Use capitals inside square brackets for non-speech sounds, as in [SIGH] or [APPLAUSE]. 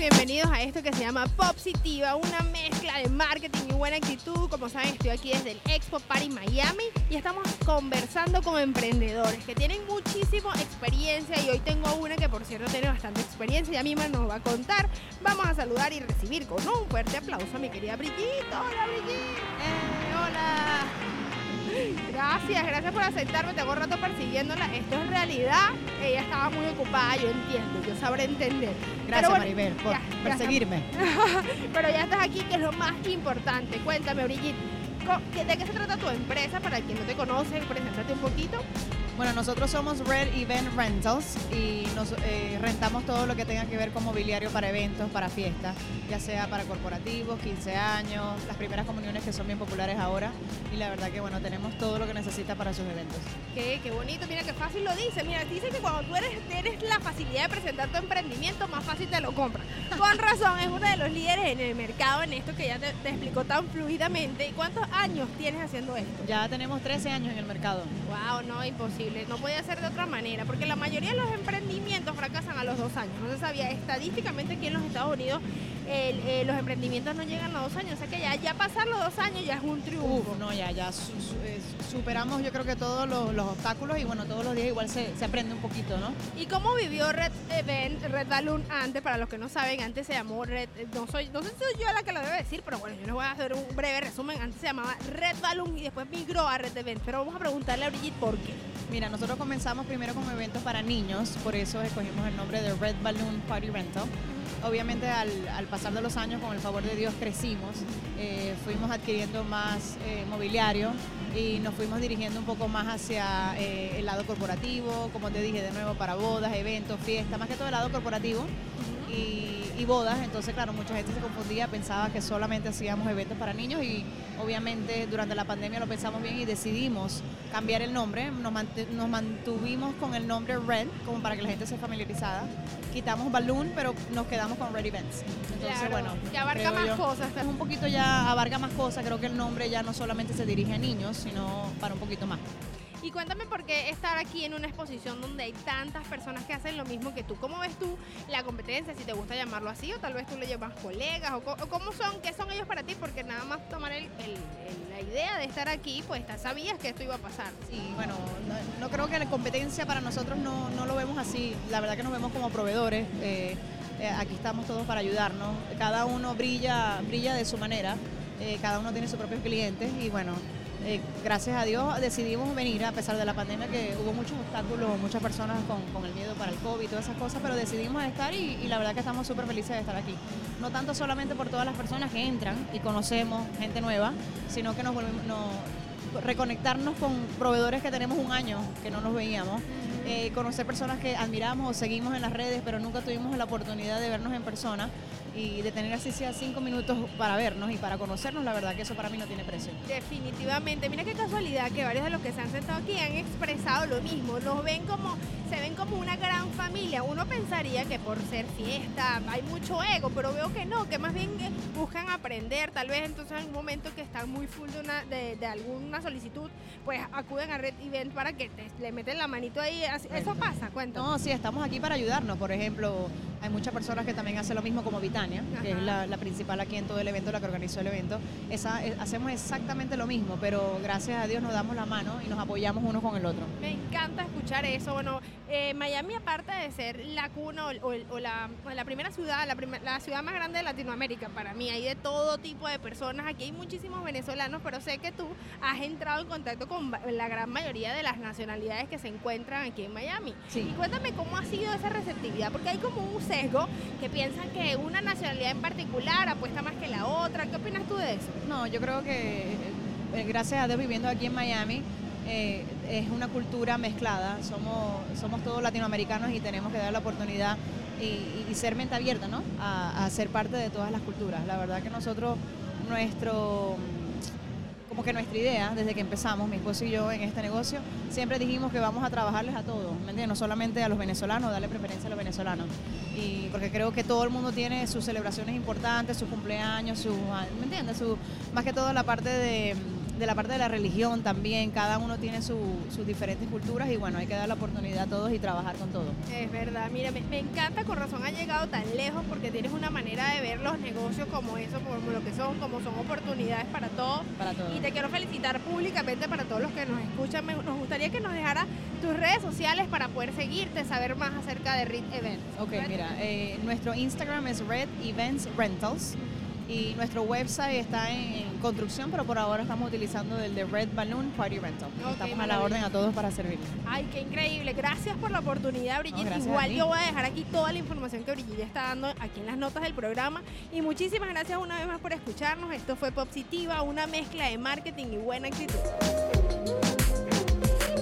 bienvenidos a esto que se llama Positiva, una mezcla de marketing y buena actitud. Como saben, estoy aquí desde el Expo Party Miami y estamos conversando con emprendedores que tienen muchísima experiencia y hoy tengo una que por cierto tiene bastante experiencia, ya misma nos va a contar. Vamos a saludar y recibir con un fuerte aplauso a mi querida Brigitte. Hola Brigitte. Gracias, gracias por aceptarme. Tengo rato persiguiéndola. Esto es realidad. Ella estaba muy ocupada, yo entiendo, yo sabré entender. Gracias, Maribel, por ya, perseguirme. [LAUGHS] Pero ya estás aquí, que es lo más importante. Cuéntame, ¿qué- ¿de qué se trata tu empresa? Para quien no te conoce, preséntate un poquito. Bueno, nosotros somos Red Event Rentals y nos eh, rentamos todo lo que tenga que ver con mobiliario para eventos, para fiestas, ya sea para corporativos, 15 años, las primeras comuniones que son bien populares ahora y la verdad que bueno, tenemos todo lo que necesita para sus eventos. Qué, qué bonito, mira qué fácil lo dice. Mira, dice que cuando tú eres, tienes la facilidad de presentar tu emprendimiento, más fácil te lo compran. [LAUGHS] Con razón, es uno de los líderes en el mercado en esto que ya te, te explicó tan fluidamente. ¿Y ¿Cuántos años tienes haciendo esto? Ya tenemos 13 años en el mercado. Wow, no, imposible. No podía ser de otra manera, porque la mayoría de los emprendimientos fracasan a los dos años. No se sabía, estadísticamente aquí en los Estados Unidos el- eh, los emprendimientos no llegan a dos años. O sea que ya, ya pasar los dos años ya es un triunfo. Uf, no, ya, ya su- su- eh, superamos yo creo que todos los, los obstáculos y bueno, todos los días igual se, se aprende un poquito, ¿no? ¿Y cómo vivió Red Event, Red Balloon antes? Para los que no saben, antes se llamó Red, eh, no soy, no sé si soy yo la que lo debe decir, pero bueno, yo les voy a hacer un breve resumen. Antes se llamaba Red Balloon y después migró a Red Event. Pero vamos a preguntarle a Brigitte por qué. Mira, nosotros comenzamos primero con eventos para niños, por eso escogimos el nombre de Red Balloon Party Rental. Obviamente al, al pasar de los años, con el favor de Dios, crecimos, eh, fuimos adquiriendo más eh, mobiliario y nos fuimos dirigiendo un poco más hacia eh, el lado corporativo, como te dije, de nuevo para bodas, eventos, fiestas, más que todo el lado corporativo y, y bodas. Entonces, claro, mucha gente se confundía, pensaba que solamente hacíamos eventos para niños y obviamente durante la pandemia lo pensamos bien y decidimos cambiar el nombre. Nos, mant- nos mantuvimos con el nombre Red, como para que la gente se familiarizara. Quitamos Balloon, pero nos quedamos con Red Events. Entonces, Claro, bueno. que abarca más yo- cosas. es un poquito ya abarca más cosas, creo que el nombre ya no solamente se dirige a niños, sino para un poquito más. Y cuéntame por qué estar aquí en una exposición donde hay tantas personas que hacen lo mismo que tú. ¿Cómo ves tú la competencia? Si te gusta llamarlo así, o tal vez tú le llevas colegas, o, cómo son, qué son ellos para ti, porque nada más tomar el- el- el- la idea de estar aquí, pues sabías que esto iba a pasar. Sí, bueno, no, no creo que la competencia para nosotros no, no lo vemos así. La verdad que nos vemos como proveedores. eh, eh, aquí estamos todos para ayudarnos. Cada uno brilla, brilla de su manera. eh, cada uno tiene sus propios clientes y bueno, eh, gracias a Dios decidimos venir a pesar de la pandemia que hubo muchos obstáculos, muchas personas con, el miedo para el COVID y todas esas cosas, pero decidimos estar y, la verdad que estamos súper felices de estar aquí. No tanto solamente por todas las personas que entran y conocemos gente nueva, sino que nos- reconectarnos con proveedores que tenemos un año que no nos veíamos, eh, conocer personas que admiramos o seguimos en las redes, pero nunca tuvimos la oportunidad de vernos en persona y de tener así sea cinco minutos para vernos y para conocernos, la verdad que eso para mí no tiene precio. Definitivamente. Mira qué casualidad que varios de los que se han sentado aquí han expresado lo mismo. Nos ven como, se ven como una gran familia. Uno pensaría que por ser fiesta hay mucho ego, pero veo que no, que más bien eh, buscan aprender. Tal vez entonces en un momento que están muy full de, una, de, de alguna solicitud, pues acuden a Red Event para que te- le meten la manito ahí. Eso pasa, cuéntame. No, sí, estamos aquí para ayudarnos. Por ejemplo, hay muchas personas que también hacen lo mismo como Vitania, que es Ajá. la, la principal aquí en todo el evento, la que organizó el evento. Esa, eh, hacemos exactamente lo mismo, pero gracias a Dios nos damos la mano y nos apoyamos uno con el otro. Me encanta escuchar eso. Bueno, eh, Miami, aparte de ser la cuna o, o- o la, o la primera ciudad, la, primer- la ciudad más grande de Latinoamérica, para mí hay de todo tipo de personas. Aquí hay muchísimos venezolanos, pero sé que tú has entrado en contacto con la gran mayoría de las nacionalidades que se encuentran aquí en Miami. Sí. Y cuéntame cómo ha sido esa receptividad, porque hay como un que piensan que una nacionalidad en particular apuesta más que la otra. ¿Qué opinas tú de eso? No, yo creo que eh, gracias a Dios viviendo aquí en Miami eh, es una cultura mezclada. Somos, somos todos latinoamericanos y tenemos que dar la oportunidad y, ser mente abierta, ¿no? A ser parte de todas las culturas. La verdad que nosotros, nuestro que nuestra idea, desde que empezamos, mi esposo y yo en este negocio, siempre dijimos que vamos a trabajarles a todos, ¿me entiendes? No solamente a los venezolanos, darle preferencia a los venezolanos. Y porque creo que todo el mundo tiene sus celebraciones importantes, sus cumpleaños, sus, ¿me entiendes? Su, más que todo la parte de, de la parte de la religión también. Cada uno tiene su- sus diferentes culturas y bueno, hay que dar la oportunidad a todos y trabajar con todos. Es verdad, mira, me, me encanta, con razón ha llegado tan lejos porque tienes una manera de ver los negocios como eso, como lo que son, como son oportunidades para todos. Para todos. Y te quiero felicitar públicamente para todos los que nos escuchan. Me- nos gustaría que nos dejara tus redes sociales para poder seguirte, saber más acerca de RIT Events. Ok, Red- mira, eh, nuestro Instagram es Red Events Rentals y nuestro website está en, construcción, pero por ahora estamos utilizando el de Red Balloon Party Rental. Estamos a la orden a todos para servirles. Ay, qué increíble. Gracias por la oportunidad, Brigitte. Igual yo voy a dejar aquí toda la información que Brigitte está dando aquí en las notas del programa. Y muchísimas gracias una vez más por escucharnos. Esto fue Popsitiva, una mezcla de marketing y buena actitud.